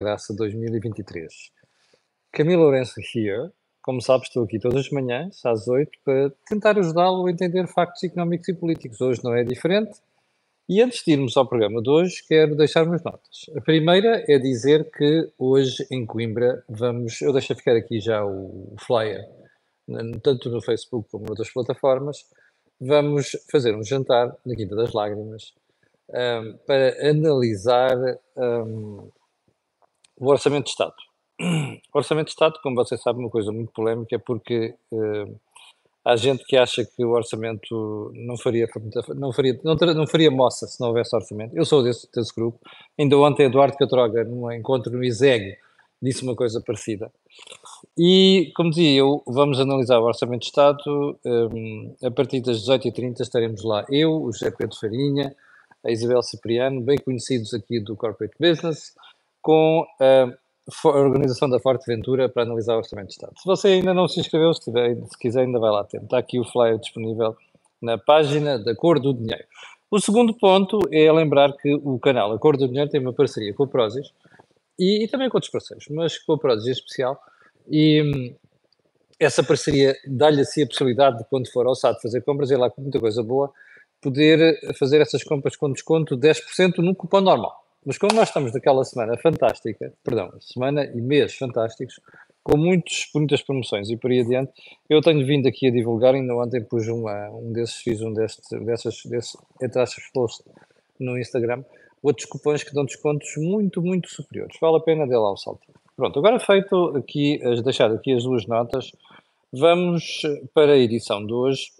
Graça 2023. Camila Lourenço here. Como sabes, estou aqui todas as manhãs, às 8, para tentar ajudá-lo a entender factos económicos e políticos. Hoje não é diferente. E antes de irmos ao programa de hoje, quero deixar umas notas. A primeira é dizer que hoje em Coimbra vamos. Eu deixo ficar aqui já o flyer, tanto no Facebook como noutras plataformas. Vamos fazer um jantar na Quinta das Lágrimas um, para analisar um, o Orçamento de Estado. O Orçamento de Estado, como você sabe, é uma coisa muito polémica, porque uh, há gente que acha que o orçamento não faria, não faria, não, não faria moça se não houvesse orçamento. Eu sou desse, desse grupo. Ainda ontem, Eduardo Catroga, num encontro no ISEG, disse uma coisa parecida. E, como dizia eu, vamos analisar o Orçamento de Estado. Um, a partir das 18h30 estaremos lá eu, o José Pedro Farinha, a Isabel Cipriano, bem conhecidos aqui do Corporate Business, com a organização da Forte Ventura para analisar o Orçamento de Estado. Se você ainda não se inscreveu, se, tiver, se quiser, ainda vai lá ter. Está aqui o flyer disponível na página da Cor do Dinheiro. O segundo ponto é lembrar que o canal A Cor do Dinheiro tem uma parceria com o Prozis e, e também com outros parceiros, mas com o Prozis em especial. E hum, essa parceria dá-lhe assim a possibilidade de, quando for ao SAD fazer compras, ir lá com muita coisa boa, poder fazer essas compras com desconto de 10% no cupom normal. Mas como nós estamos naquela semana fantástica, perdão, semana e mês fantásticos, com muitos, muitas promoções e por aí adiante, eu tenho vindo aqui a divulgar, ainda ontem pus uma, um desses, fiz um destes, dessas, desse, entre aspas, post no Instagram, outros cupons que dão descontos muito, muito superiores. Vale a pena dê lá o salto. Pronto, agora feito aqui, deixar aqui as duas notas, vamos para a edição de hoje.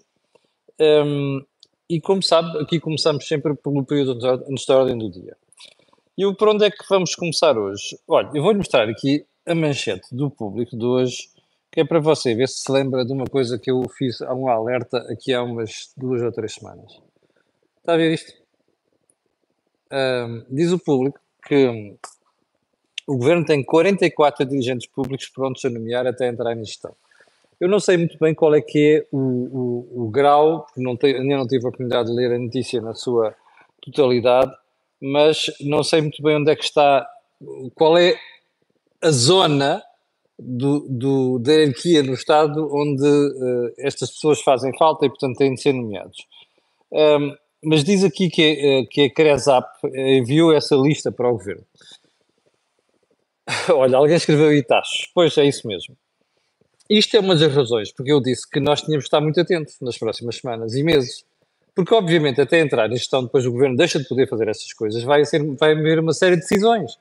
Um, e como sabe, aqui começamos sempre pelo período antes da ordem do dia. E por onde é que vamos começar hoje? Olha, eu vou-lhe mostrar aqui a manchete do público de hoje, que é para você ver se se lembra de uma coisa que eu fiz a um alerta aqui há umas duas ou três semanas. Está a ver isto? Um, diz o público que o governo tem 44 dirigentes públicos prontos a nomear até entrar em gestão. Eu não sei muito bem qual é que é o, o, o grau, porque tenho, ainda não tive a oportunidade de ler a notícia na sua totalidade, mas não sei muito bem onde é que está, qual é a zona do, do, da hierarquia no Estado onde uh, estas pessoas fazem falta e, portanto, têm de ser nomeados. Um, mas diz aqui que, uh, que a CRESAP enviou essa lista para o Governo. Olha, alguém escreveu Itachos. Pois é isso mesmo. Isto é uma das razões porque eu disse que nós tínhamos de estar muito atentos nas próximas semanas e meses. Porque, obviamente, até entrar em gestão, depois o governo deixa de poder fazer essas coisas, vai, ser, vai haver uma série de decisões.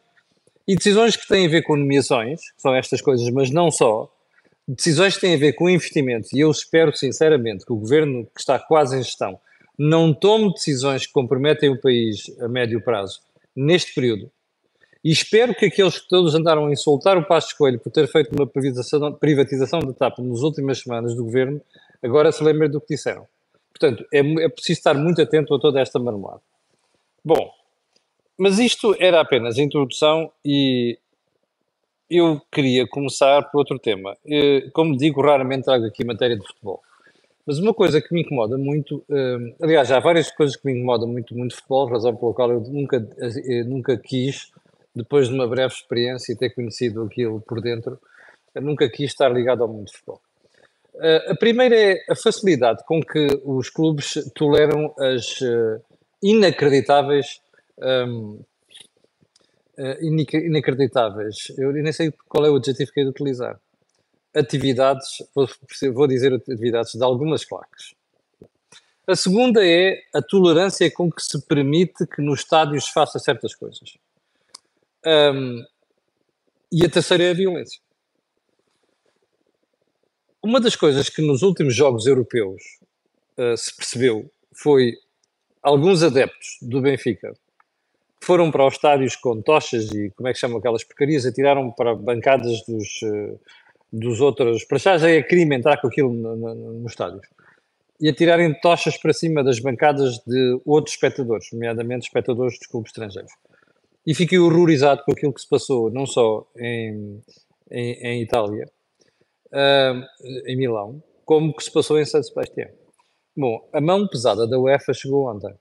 E decisões que têm a ver com nomeações, que são estas coisas, mas não só. Decisões que têm a ver com investimentos. E eu espero, sinceramente, que o governo que está quase em gestão não tome decisões que comprometem o país a médio prazo neste período, e espero que aqueles que todos andaram a insultar o Passo Escolho por ter feito uma privatização, privatização da TAP nas últimas semanas do governo, agora se lembrem do que disseram. Portanto, é, é preciso estar muito atento a toda esta marmelada. Bom, mas isto era apenas a introdução e eu queria começar por outro tema. Eh, como digo, raramente trago aqui matéria de futebol. Mas uma coisa que me incomoda muito, eh, aliás, há várias coisas que me incomodam muito, muito futebol, razão pela qual eu nunca, eh, nunca quis depois de uma breve experiência e ter conhecido aquilo por dentro, nunca quis estar ligado ao mundo de futebol. Uh, a primeira é a facilidade com que os clubes toleram as uh, inacreditáveis. Um, uh, inacreditáveis, eu nem sei qual é o adjetivo que é de utilizar. Atividades, vou, vou dizer atividades de algumas claques. A segunda é a tolerância com que se permite que nos estádios faça certas coisas. Um, e a terceira é a violência. Uma das coisas que nos últimos Jogos Europeus uh, se percebeu foi alguns adeptos do Benfica foram para os estádios com tochas e como é que chamam aquelas porcarias, atiraram para bancadas dos, uh, dos outros. Para já já é crime entrar com aquilo no, no, no estádio. E atirarem tochas para cima das bancadas de outros espectadores, nomeadamente espectadores dos clubes estrangeiros e fiquei horrorizado com aquilo que se passou, não só em, em, em Itália, uh, em Milão, como que se passou em San Sebastião. Bom, a mão pesada da UEFA chegou ontem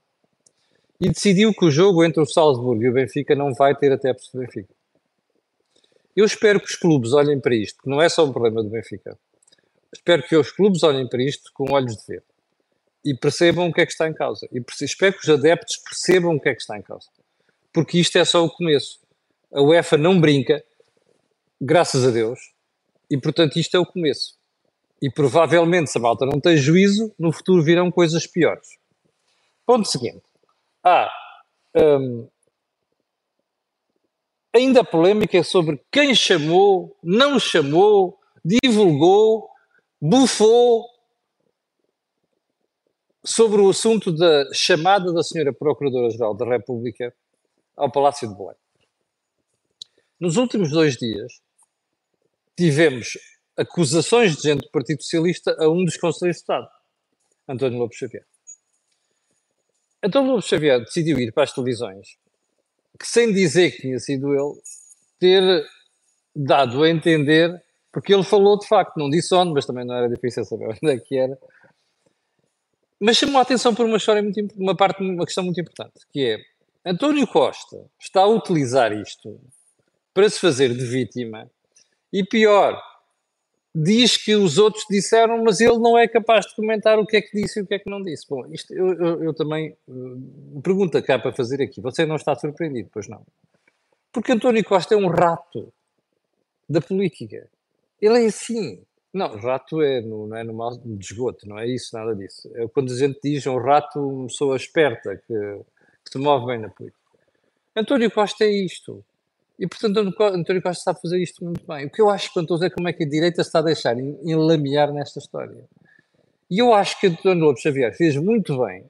e decidiu que o jogo entre o Salzburgo e o Benfica não vai ter até do Benfica. Eu espero que os clubes olhem para isto, que não é só um problema do Benfica. Espero que os clubes olhem para isto com olhos de ver e percebam o que é que está em causa. E espero que os adeptos percebam o que é que está em causa. Porque isto é só o começo. A UEFA não brinca, graças a Deus, e portanto isto é o começo. E provavelmente, se a malta não tem juízo, no futuro virão coisas piores. Ponto seguinte. Ah, hum, ainda a polémica é sobre quem chamou, não chamou, divulgou, bufou sobre o assunto da chamada da senhora Procuradora-Geral da República ao Palácio de Belém. Nos últimos dois dias, tivemos acusações de gente do Partido Socialista a um dos Conselheiros de Estado, António Lopes Xavier. António Lopes Xavier decidiu ir para as televisões, que sem dizer que tinha sido ele, ter dado a entender, porque ele falou de facto, não disse onde, mas também não era difícil saber onde é que era, mas chamou a atenção por uma história muito, uma parte, uma questão muito importante, que é António Costa está a utilizar isto para se fazer de vítima e pior, diz que os outros disseram, mas ele não é capaz de comentar o que é que disse e o que é que não disse. Bom, isto eu, eu, eu também uh, pergunta cá para fazer aqui. Você não está surpreendido, pois não? Porque António Costa é um rato da política. Ele é assim. Não, rato é no, não é no mal de esgoto, não é isso, nada disso. É quando a gente diz um rato, uma pessoa esperta que, que se move bem na política. António Costa é isto. E, portanto, António Costa sabe fazer isto muito bem. O que eu acho espantoso é como é que a direita está a deixar enlamear nesta história. E eu acho que António Lopes Xavier fez muito bem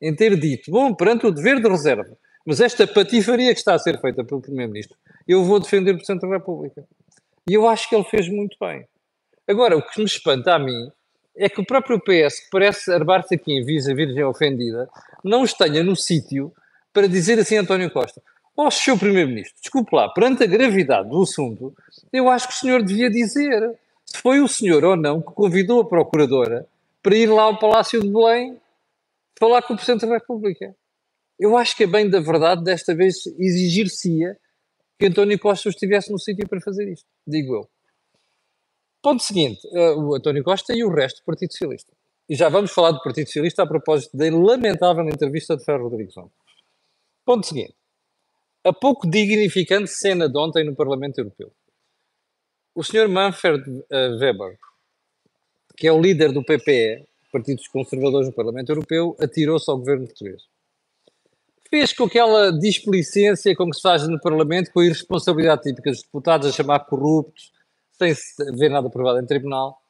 em ter dito, bom, perante o dever de reserva, mas esta patifaria que está a ser feita pelo Primeiro-Ministro, eu vou defender o Presidente da República. E eu acho que ele fez muito bem. Agora, o que me espanta a mim é que o próprio PS, que parece arbar-se aqui em visa virgem ofendida, não esteja no sítio para dizer assim a António Costa: Ó, oh, Sr. Primeiro-Ministro, desculpe lá, perante a gravidade do assunto, eu acho que o senhor devia dizer se foi o senhor ou não que convidou a Procuradora para ir lá ao Palácio de Belém falar com o Presidente da República. Eu acho que é bem da verdade, desta vez, exigir-se-ia que António Costa estivesse no sítio para fazer isto, digo eu. Ponto seguinte, uh, o António Costa e o resto do Partido Socialista. E já vamos falar do Partido Socialista a propósito da lamentável entrevista de Ferro Rodrigues. Ponto seguinte. A pouco dignificante cena de ontem no Parlamento Europeu. O Sr. Manfred uh, Weber, que é o líder do PPE, Partido dos Conservadores no Parlamento Europeu, atirou-se ao governo português. Fez com aquela displicência com que se faz no Parlamento, com a irresponsabilidade típica dos deputados a chamar corruptos, sem ver nada provado em tribunal.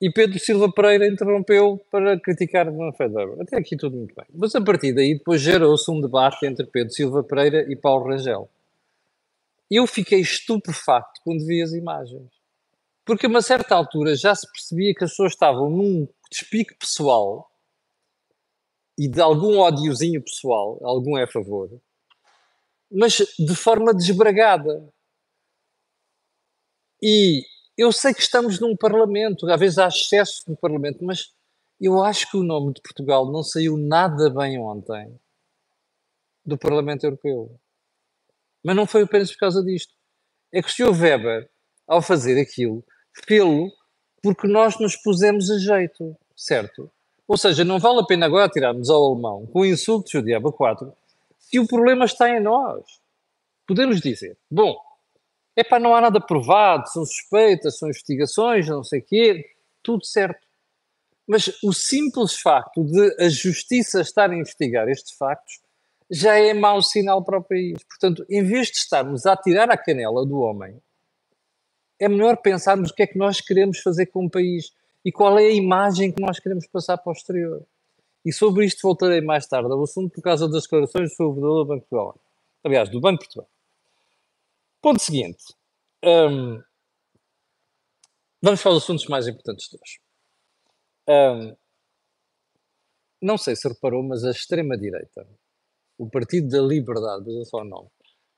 E Pedro Silva Pereira interrompeu para criticar Manfred Weber. Até aqui tudo muito bem. Mas a partir daí depois gerou-se um debate entre Pedro Silva Pereira e Paulo Rangel. Eu fiquei estupefacto quando vi as imagens. Porque a uma certa altura já se percebia que as pessoas estavam num despique pessoal e de algum ódiozinho pessoal, algum é a favor, mas de forma desbragada. E eu sei que estamos num Parlamento, às vezes há excesso no Parlamento, mas eu acho que o nome de Portugal não saiu nada bem ontem do Parlamento Europeu. Mas não foi apenas por causa disto. É que o Sr. Weber, ao fazer aquilo, fê-lo porque nós nos pusemos a jeito, certo? Ou seja, não vale a pena agora tirarmos ao alemão com insultos do diabo 4 se o problema está em nós. Podemos dizer, bom, é para não há nada provado, são suspeitas, são investigações, não sei o quê, tudo certo. Mas o simples facto de a justiça estar a investigar estes factos já é mau sinal para o país. Portanto, em vez de estarmos a tirar a canela do homem, é melhor pensarmos o que é que nós queremos fazer com o país e qual é a imagem que nós queremos passar para o exterior. E sobre isto voltarei mais tarde ao assunto por causa das declarações do seu do Banco de Portugal. Aliás, do Banco de Portugal. Ponto seguinte. Um, vamos para os assuntos mais importantes de hoje. Um, não sei se reparou, mas a extrema-direita, o Partido da Liberdade, veja só o nome,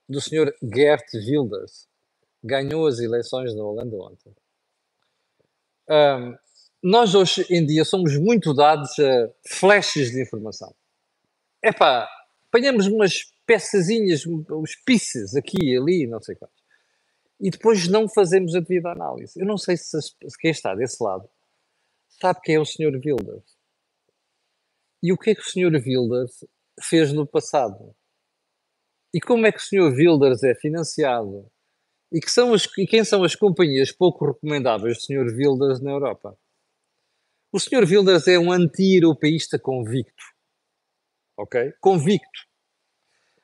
do Sr. Gert Wilders, ganhou as eleições da Holanda ontem. Um, nós hoje em dia somos muito dados a flashes de informação. É pá, apanhamos umas peçazinhas, uns pieces aqui e ali, não sei quantos. e depois não fazemos a devida análise. Eu não sei se, se quem está desse lado sabe quem é o Sr. Wilders. E o que é que o Sr. Wilders fez no passado? E como é que o Sr. Wilders é financiado? E, que são as, e quem são as companhias pouco recomendáveis do Sr. Wilders na Europa? O Sr. Wilders é um anti-europeísta convicto. Ok? Convicto.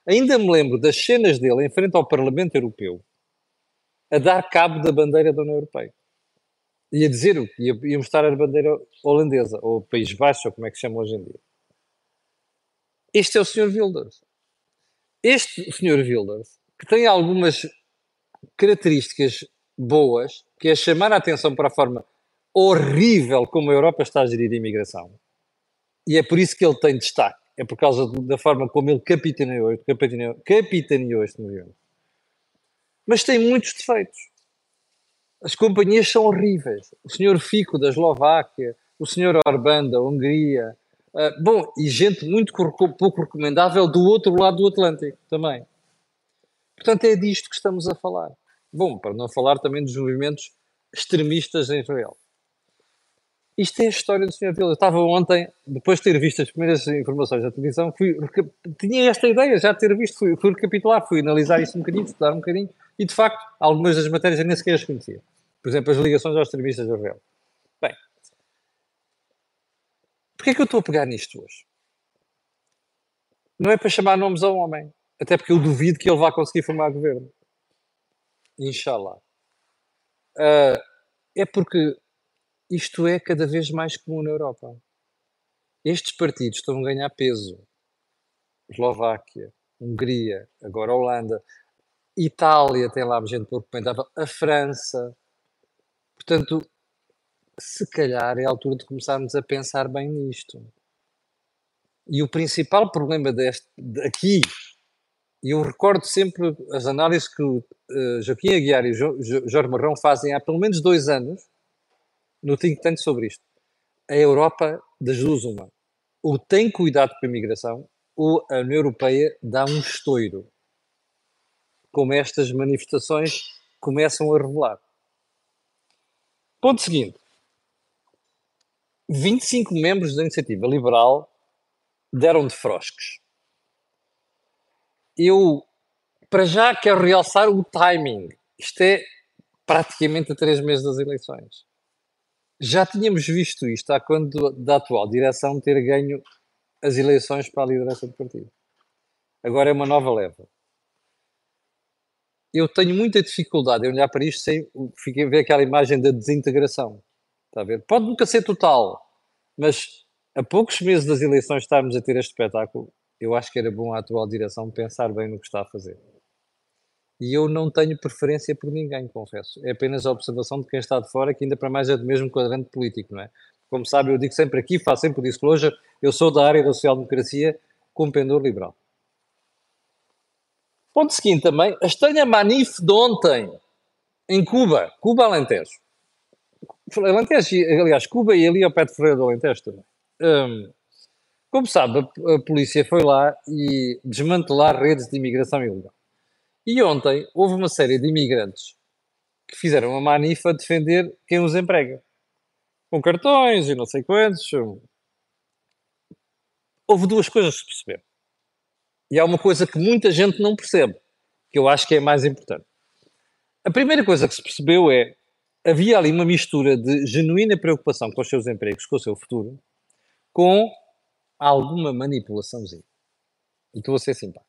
Ainda me lembro das cenas dele em frente ao Parlamento Europeu a dar cabo da bandeira da União Europeia. Ia dizer, ia, ia mostrar a bandeira holandesa, ou País Baixo, ou como é que se chama hoje em dia. Este é o Sr. Wilders. Este Sr. Wilders, que tem algumas características boas, que é chamar a atenção para a forma horrível como a Europa está a gerir a imigração. E é por isso que ele tem destaque. É por causa da forma como ele capitaneou, capitaneou, capitaneou este movimento. Mas tem muitos defeitos. As companhias são horríveis. O senhor Fico da Eslováquia, o senhor Orbán da Hungria, uh, bom, e gente muito pouco recomendável do outro lado do Atlântico também. Portanto, é disto que estamos a falar. Bom, para não falar também dos movimentos extremistas em Israel. Isto é a história do Sr. Vila. Eu estava ontem, depois de ter visto as primeiras informações da televisão, fui, tinha esta ideia já de ter visto, fui, fui recapitular, fui analisar isso um bocadinho, estudar um bocadinho, e de facto, algumas das matérias eu nem sequer as conhecia. Por exemplo, as ligações aos extremistas de Israel. Bem, porquê é que eu estou a pegar nisto hoje? Não é para chamar nomes ao homem, até porque eu duvido que ele vá conseguir formar governo. Inshallah. Uh, é porque isto é cada vez mais comum na Europa. Estes partidos estão a ganhar peso. Eslováquia, Hungria, agora Holanda, Itália tem lá gente pouco comentável, a França. Portanto, se calhar é a altura de começarmos a pensar bem nisto. E o principal problema deste, aqui, e eu recordo sempre as análises que uh, Joaquim Aguiar e jo, jo, Jorge Marrão fazem há pelo menos dois anos, no think tank sobre isto. A Europa, das duas uma, ou tem cuidado com a imigração, ou a União Europeia dá um estouro, como estas manifestações começam a revelar. Ponto seguinte. 25 membros da Iniciativa Liberal deram de frosques. Eu, para já, quero realçar o timing. Isto é praticamente a três meses das eleições já tínhamos visto isto há quando da atual direção ter ganho as eleições para a liderança do partido. Agora é uma nova leva. Eu tenho muita dificuldade em olhar para isto sem ver aquela imagem da desintegração. Está a ver? Pode nunca ser total, mas a poucos meses das eleições estarmos a ter este espetáculo, eu acho que era bom a atual direção pensar bem no que está a fazer. E eu não tenho preferência por ninguém, confesso. É apenas a observação de quem está de fora, que ainda para mais é do mesmo quadrante político, não é? Como sabe, eu digo sempre aqui, faço sempre o disclosure, eu sou da área da social-democracia com pendor liberal. Ponto seguinte também, a estranha manif de ontem, em Cuba, Cuba Alentejo. Alentejo, aliás, Cuba e ali ao pé de Ferreira do Alentejo também. Hum, como sabe, a, a polícia foi lá e desmantelar redes de imigração ilegal. E ontem houve uma série de imigrantes que fizeram uma manifa a defender quem os emprega. Com cartões e não sei quantos. Houve duas coisas que se perceberam. E há uma coisa que muita gente não percebe, que eu acho que é mais importante. A primeira coisa que se percebeu é havia ali uma mistura de genuína preocupação com os seus empregos, com o seu futuro, com alguma manipulaçãozinha. E estou a ser simpático.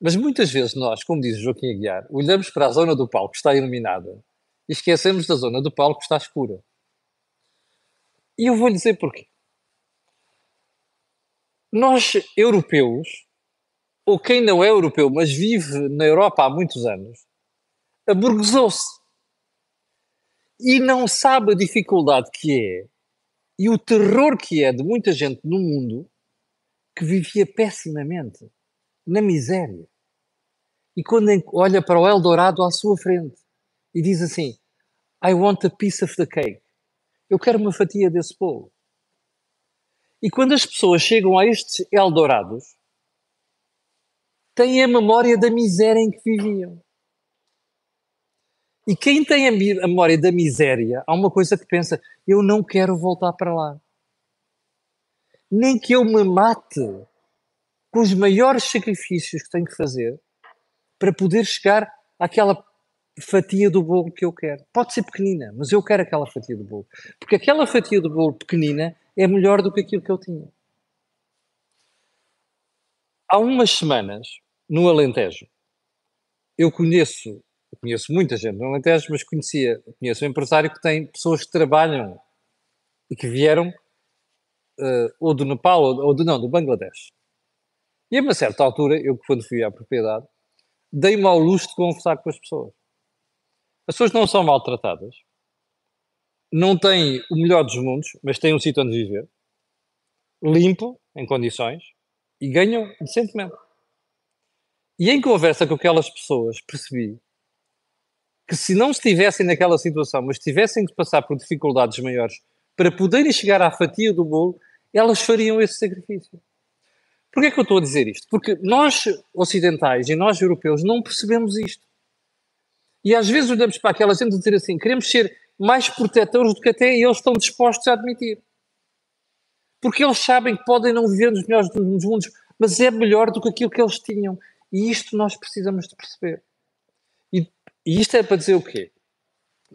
Mas muitas vezes nós, como diz Joaquim Aguiar, olhamos para a zona do palco que está iluminada e esquecemos da zona do palco que está escura. E eu vou lhe dizer porquê. Nós, europeus, ou quem não é europeu, mas vive na Europa há muitos anos, aburguesou-se. E não sabe a dificuldade que é e o terror que é de muita gente no mundo que vivia pessimamente, na miséria. E quando olha para o Eldorado à sua frente e diz assim: I want a piece of the cake. Eu quero uma fatia desse bolo. E quando as pessoas chegam a estes Eldorados, têm a memória da miséria em que viviam. E quem tem a, memória da miséria, há uma coisa que pensa: eu não quero voltar para lá. Nem que eu me mate com os maiores sacrifícios que tenho que fazer para poder chegar àquela fatia do bolo que eu quero. Pode ser pequenina, mas eu quero aquela fatia do bolo. Porque aquela fatia do bolo pequenina é melhor do que aquilo que eu tinha. Há umas semanas, no Alentejo, eu conheço, conheço muita gente no Alentejo, mas conhecia, conheço um empresário que tem pessoas que trabalham e que vieram uh, ou do Nepal ou, ou do, não, do Bangladesh. E a uma certa altura, eu quando fui à propriedade, dei-me ao luxo de conversar com as pessoas. As pessoas não são maltratadas, não têm o melhor dos mundos, mas têm um sítio onde viver, limpo, em condições, e ganham decentemente. E em conversa com aquelas pessoas, percebi que se não estivessem naquela situação, mas tivessem de passar por dificuldades maiores para poderem chegar à fatia do bolo, elas fariam esse sacrifício. Porquê é que eu estou a dizer isto? Porque nós ocidentais e nós europeus não percebemos isto. E às vezes olhamos para aquela gente e dizer assim: queremos ser mais protetores do que até eles estão dispostos a admitir. Porque eles sabem que podem não viver nos melhores dos mundos, mas é melhor do que aquilo que eles tinham. E isto nós precisamos de perceber. E, e isto é para dizer o quê?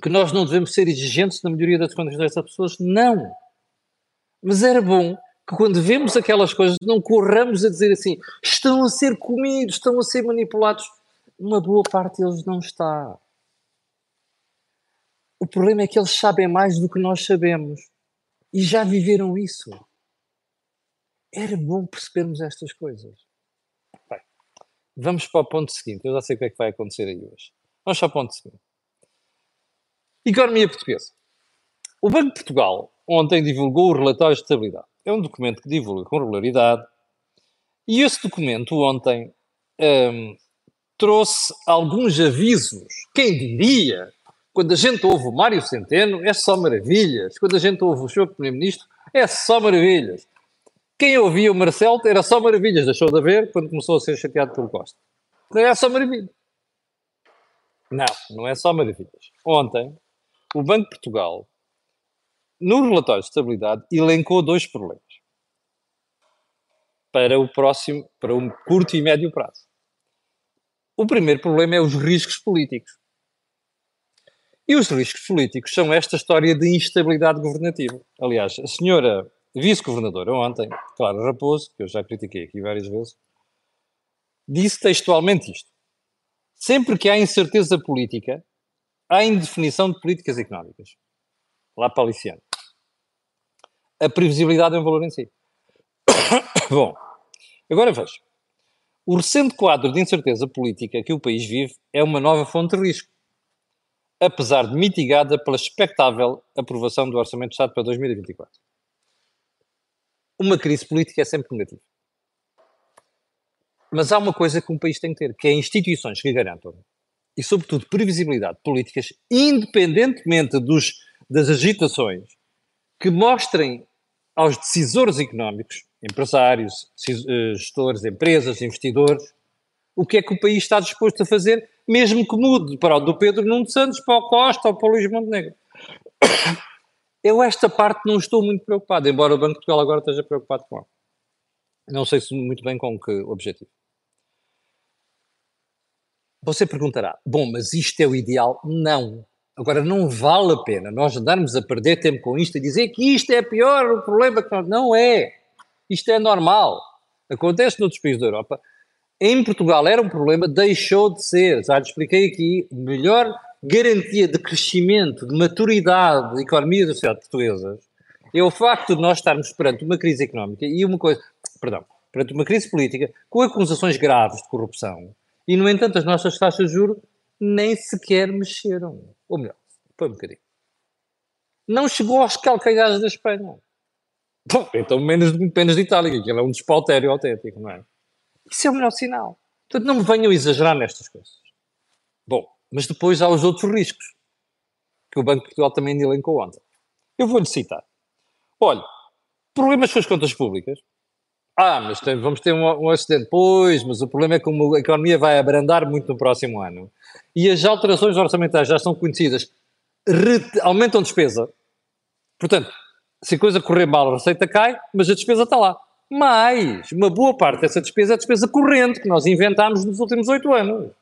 Que nós não devemos ser exigentes na maioria das condições dessas pessoas? Não. Mas era bom que quando vemos aquelas coisas não corramos a dizer assim estão a ser comidos, estão a ser manipulados uma boa parte deles não está. O problema é que eles sabem mais do que nós sabemos e já viveram isso. Era bom percebermos estas coisas. Bem, vamos para o ponto seguinte. Eu já sei o que é que vai acontecer aí hoje. Vamos para o ponto seguinte. Economia portuguesa. O Banco de Portugal ontem divulgou o relatório de estabilidade. É um documento que divulga com regularidade. E esse documento ontem hum, trouxe alguns avisos. Quem diria? Quando a gente ouve o Mário Centeno, é só maravilhas. Quando a gente ouve o Sr. Primeiro-Ministro, é só maravilhas. Quem ouvia o Marcelo era só maravilhas, deixou de haver quando começou a ser chateado pelo Costa. Não é só maravilhas. Não, não é só maravilhas. Ontem, o Banco de Portugal, no relatório de estabilidade, elencou dois problemas para o próximo, para um curto e médio prazo. O primeiro problema é os riscos políticos. E os riscos políticos são esta história de instabilidade governativa. Aliás, a senhora vice-governadora ontem, Clara Raposo, que eu já critiquei aqui várias vezes, disse textualmente isto. Sempre que há incerteza política, há indefinição de políticas económicas. Lá para Aliciano. A previsibilidade é um valor em si. Bom, agora veja. O recente quadro de incerteza política que o país vive é uma nova fonte de risco, apesar de mitigada pela expectável aprovação do Orçamento de Estado para 2024. Uma crise política é sempre negativa. Mas há uma coisa que um país tem que ter, que é instituições que garantam, e sobretudo previsibilidade de políticas, independentemente dos, das agitações, que mostrem aos decisores económicos empresários, eh, gestores, empresas, investidores, o que é que o país está disposto a fazer, mesmo que mude para o do Pedro Nuno Santos, para o Costa ou para o Luís Montenegro. Eu esta parte não estou muito preocupado, embora o Banco de Portugal agora esteja preocupado com ela. Não sei se muito bem com que objetivo. Você perguntará, bom, mas isto é o ideal? Não. Agora, não vale a pena nós andarmos a perder tempo com isto e dizer que isto é pior, o problema que nós... Não é. Isto é normal. Acontece noutros países da Europa. Em Portugal era um problema, deixou de ser. Já lhe expliquei aqui, melhor garantia de crescimento, de maturidade da economia da sociedade portuguesa é o facto de nós estarmos perante uma crise económica e uma coisa, perdão, perante uma crise política com acusações graves de corrupção e, no entanto, as nossas taxas de juros nem sequer mexeram. Ou melhor, foi um bocadinho. Não chegou aos calcanhares da Espanha. Então menos, menos de Itália, que aquilo é um despautério autêntico, não é? Isso é o melhor sinal. Portanto, não me venham exagerar nestas coisas. Bom, mas depois há os outros riscos, que o Banco de Portugal também elencou ontem. Eu vou-lhe citar. Olha, problemas com as contas públicas, Ah, mas tem, vamos ter um, um, acidente. Pois, mas o problema é que a economia vai abrandar muito no próximo ano e as alterações orçamentais já são conhecidas, aumentam despesa. Portanto, se a coisa correr mal, a receita cai, mas a despesa está lá. Mais, uma boa parte dessa despesa é despesa corrente que nós inventámos nos últimos oito anos.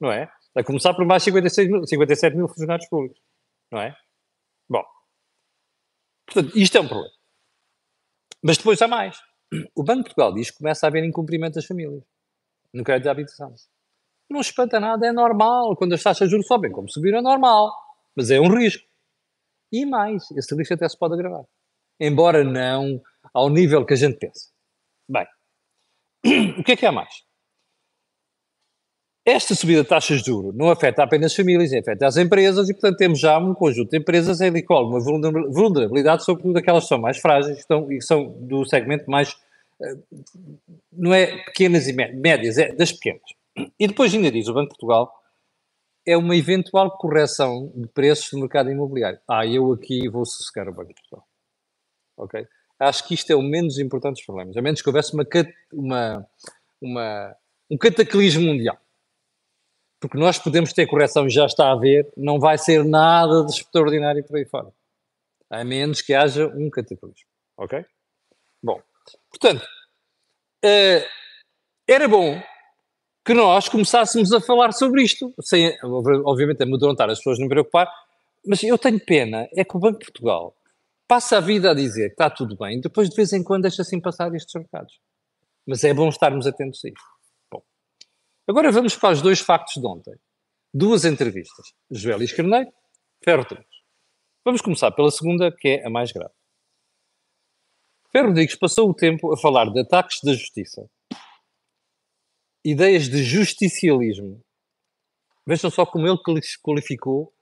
Não é? A começar por mais 56 mil, 57 mil funcionários públicos. Não é? Bom. Portanto, isto é um problema. Mas depois há mais. O Banco de Portugal diz que começa a haver incumprimento das famílias no crédito de habitação. Não espanta nada, é normal. Quando as taxas de juros sobem, como subiram, é normal. Mas é um risco. E mais, esse risco até se pode agravar. Embora não ao nível que a gente pensa. Bem, o que é que há mais? Esta subida de taxas de juros não afeta apenas as famílias, afeta as empresas e, portanto, temos já um conjunto de empresas em que uma vulnerabilidade, sobretudo aquelas que são mais frágeis estão, e que são do segmento mais, eh, não é pequenas e médias, é das pequenas. E depois ainda diz o Banco de Portugal, é uma eventual correção de preços do mercado imobiliário. Ah, eu aqui vou sossegar o Banco de Portugal. Ok? Acho que isto é o menos importante dos problemas, a menos que houvesse uma, uma, uma um cataclismo mundial porque nós podemos ter correção, já está a haver, não vai ser nada de extraordinário por aí fora. A menos que haja um cataclismo. Ok? Bom, portanto, uh, era bom que nós começássemos a falar sobre isto, sem, obviamente, amedrontar as pessoas, não me preocupar, mas eu tenho pena, é que o Banco de Portugal passa a vida a dizer que está tudo bem, depois de vez em quando deixa assim passar estes recados. Mas é bom estarmos atentos a isso. Agora vamos para os dois factos de ontem. Duas entrevistas. José Luís Carneiro, Ferro Rodrigues. Vamos começar pela segunda, que é a mais grave. Ferro Rodrigues passou o tempo a falar de ataques da justiça. Ideias de justicialismo. Vejam só como ele qualificou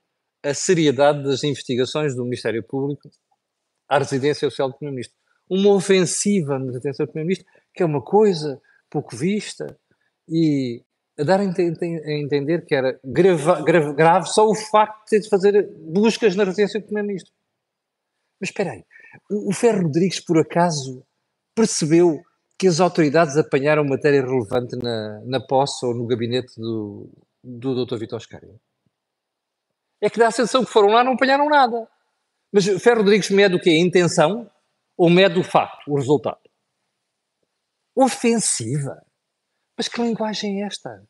a seriedade das investigações do Ministério Público à residência social do Primeiro-Ministro. Uma ofensiva na residência do Primeiro-Ministro, que é uma coisa pouco vista e a dar a, entender que era grave, grave, grave, só o facto de ter de fazer buscas na residência do Primeiro-Ministro. Mas espera aí, o, o Ferro Rodrigues, por acaso, percebeu que as autoridades apanharam matéria relevante na, na posse ou no gabinete do, do Dr. Vitor Oscario? É que dá a sensação que foram lá não apanharam nada. Mas Ferro Rodrigues mede o quê? A intenção ou mede o facto, o resultado? Ofensiva. Mas que linguagem é esta?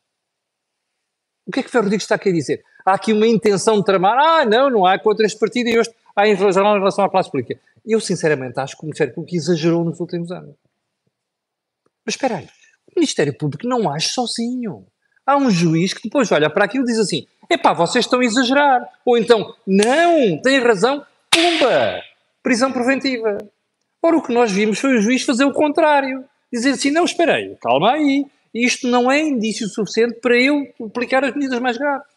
O que é que Ferro Rodrigues está a querer dizer? Há aqui uma intenção de tramar. Ah, não, não há contra este partido e este há em relação, em relação à classe política. Eu, sinceramente, acho que o Ministério Público exagerou nos últimos anos. Mas espera aí, o Ministério Público não age sozinho. Há um juiz que depois olha para aquilo e diz assim: epá, vocês estão a exagerar. Ou então, não, têm razão, pumba, prisão preventiva. Ora, o que nós vimos foi o juiz fazer o contrário. Dizer assim: não, espera aí, calma aí, isto não é indício suficiente para eu aplicar as medidas mais graves.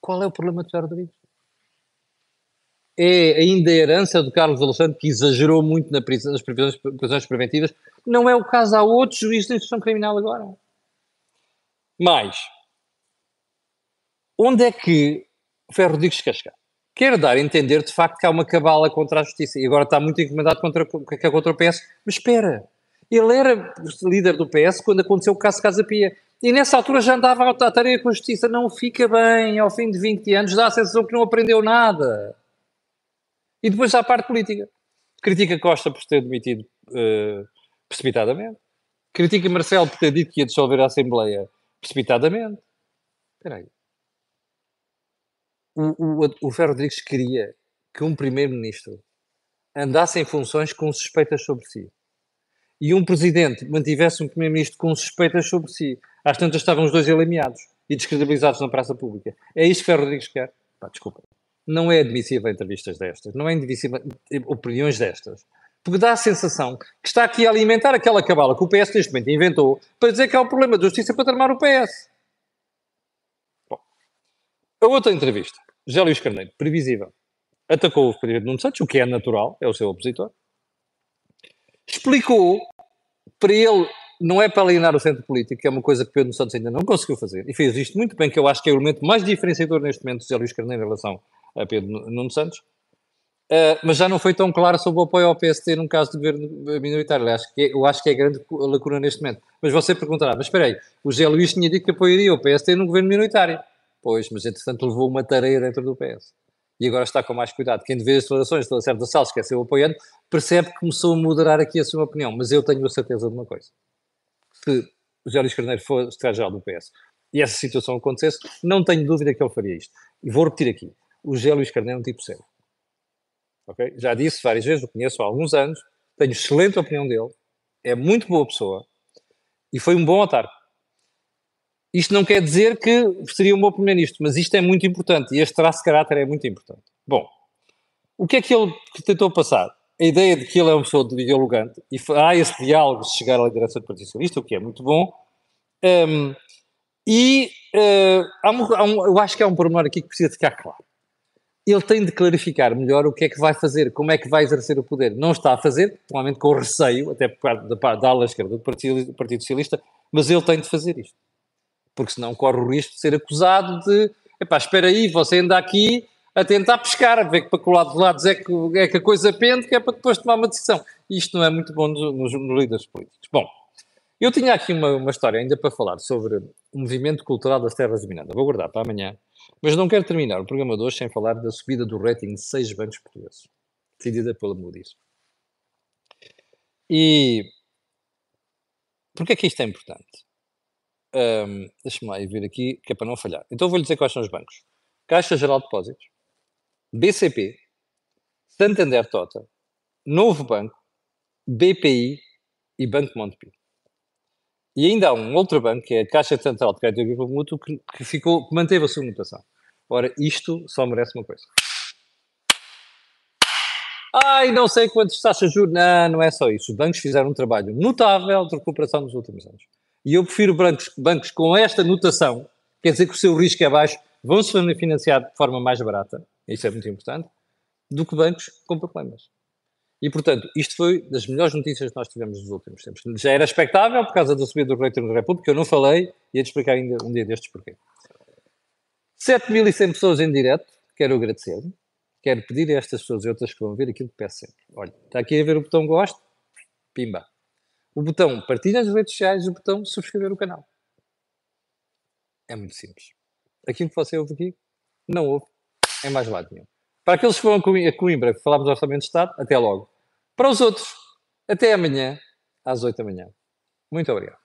Qual é o problema de Ferro Rodrigues? É ainda a herança do Carlos Alexandre, que exagerou muito na prisão, nas prisões, preventivas. Não é o caso, há outros juízes de instrução criminal agora. Mas, onde é que Ferro Rodrigues chegar? Quer dar a entender, de facto, que há uma cabala contra a justiça. E agora está muito encomendado contra, contra o PS. Mas espera, ele era líder do PS quando aconteceu o caso Casa Pia. E nessa altura já andava à tarefa com a justiça. Não fica bem, ao fim de 20 anos, dá a sensação que não aprendeu nada. E depois há a parte política. Critica Costa por ter demitido uh, precipitadamente. Critica Marcelo por ter dito que ia dissolver a Assembleia precipitadamente. Espera aí. O, o, o Ferro Rodrigues queria que um primeiro-ministro andasse em funções com suspeitas sobre si e um presidente mantivesse um primeiro-ministro com suspeitas sobre si, às tantas estavam os dois eliminados e descredibilizados na praça pública. É isso que Ferro Rodrigues quer? Pá, desculpa. Não é admissível entrevistas destas, não é admissível opiniões destas. Porque dá a sensação que está aqui a alimentar aquela cabala que o PS neste momento inventou para dizer que há um problema de justiça para tramar o PS. Bom, a outra entrevista, José Luís Carneiro, previsível, atacou o presidente Nuno Santos, o que é natural, é o seu opositor, explicou para ele, não é para alienar o centro político, que é uma coisa que Pedro Santos ainda não conseguiu fazer, e fez isto muito bem, que eu acho que é o elemento mais diferenciador neste momento de José Luís Carneiro em relação a Pedro Nuno Santos, Uh, mas já não foi tão claro sobre o apoio ao PST num caso de governo minoritário. Eu acho que é, eu acho que é grande lacuna neste momento. Mas você perguntará, mas espera aí, o Zé Luís tinha dito que apoiaria o PST num governo minoritário. Pois, mas entretanto levou uma tarefa dentro do PS. E agora está com mais cuidado. Quem vê as declarações de Salles, que é seu apoiante, percebe que começou a moderar aqui a sua opinião. Mas eu tenho a certeza de uma coisa. Se o Zé Luís Carneiro for secretário-geral do PS e essa situação acontecesse, não tenho dúvida que ele faria isto. E vou repetir aqui. O José Luís Carneiro é um tipo sério. Okay? Já disse várias vezes, o conheço há alguns anos, tenho excelente opinião dele, é muito boa pessoa e foi um bom otário. Isto não quer dizer que seria um bom primeiro-ministro, mas isto é muito importante e este traço de caráter é muito importante. Bom, o que é que ele tentou passar? A ideia de que ele é uma pessoa dialogante e há esse diálogo de chegar à liderança do Partido Socialista, o que é muito bom. Um, e uh, há um, há um, eu acho que há um pormenor aqui que precisa ficar claro. Ele tem de clarificar melhor o que é que vai fazer, como é que vai exercer o poder. Não está a fazer, provavelmente com receio, até por parte da, ala esquerda do Partido Socialista, mas ele tem de fazer isto. Porque senão corre o risco de ser acusado de epá, espera aí, você anda aqui a tentar pescar, a ver que para que lado dos lados é que, é que a coisa pende, que é para depois tomar uma decisão. Isto não é muito bom nos, nos, nos líderes políticos. Bom, eu tinha aqui uma, uma história ainda para falar sobre o movimento cultural das terras de Miranda. Vou guardar para amanhã. Mas não quero terminar o programa de hoje sem falar da subida do rating de seis bancos portugueses, decidida pela Moody's. E porquê é que isto é importante? Um, Deixa-me lá ver aqui, que é para não falhar. Então vou-lhe dizer quais são os bancos. Caixa Geral de Depósitos, BCP, Santander Tota, Novo Banco, BPI e Banco Montepio. E ainda há um outro banco, que é a Caixa Central de Crédito Agrícola Mútuo, que, que, ficou, que manteve a sua mutação. Ora, isto só merece uma coisa. Ai, não sei quantos taxas juros. Não, não é só isso. Os bancos fizeram um trabalho notável de recuperação nos últimos anos. E eu prefiro bancos, bancos com esta notação, quer dizer que o seu risco é baixo, vão se financiar de forma mais barata, isso é muito importante, do que bancos com problemas. E, portanto, isto foi das melhores notícias que nós tivemos nos últimos tempos. Já era expectável por causa da subida do reitor da República, eu não falei, e ia te explicar ainda um dia destes porquê. 7.100 pessoas em direto, quero agradecer. Quero pedir a estas pessoas e outras que vão ver aquilo que peço sempre. Olha, está aqui a ver o botão gosto, pimba. O botão partilha nas redes sociais e o botão subscrever o canal. É muito simples. Aquilo que você ouve aqui, não ouve é mais lado nenhum. Para aqueles que vão a Coimbra, que falámos do Orçamento de Estado, até logo. Para os outros, até amanhã, às 8 da manhã. Muito obrigado.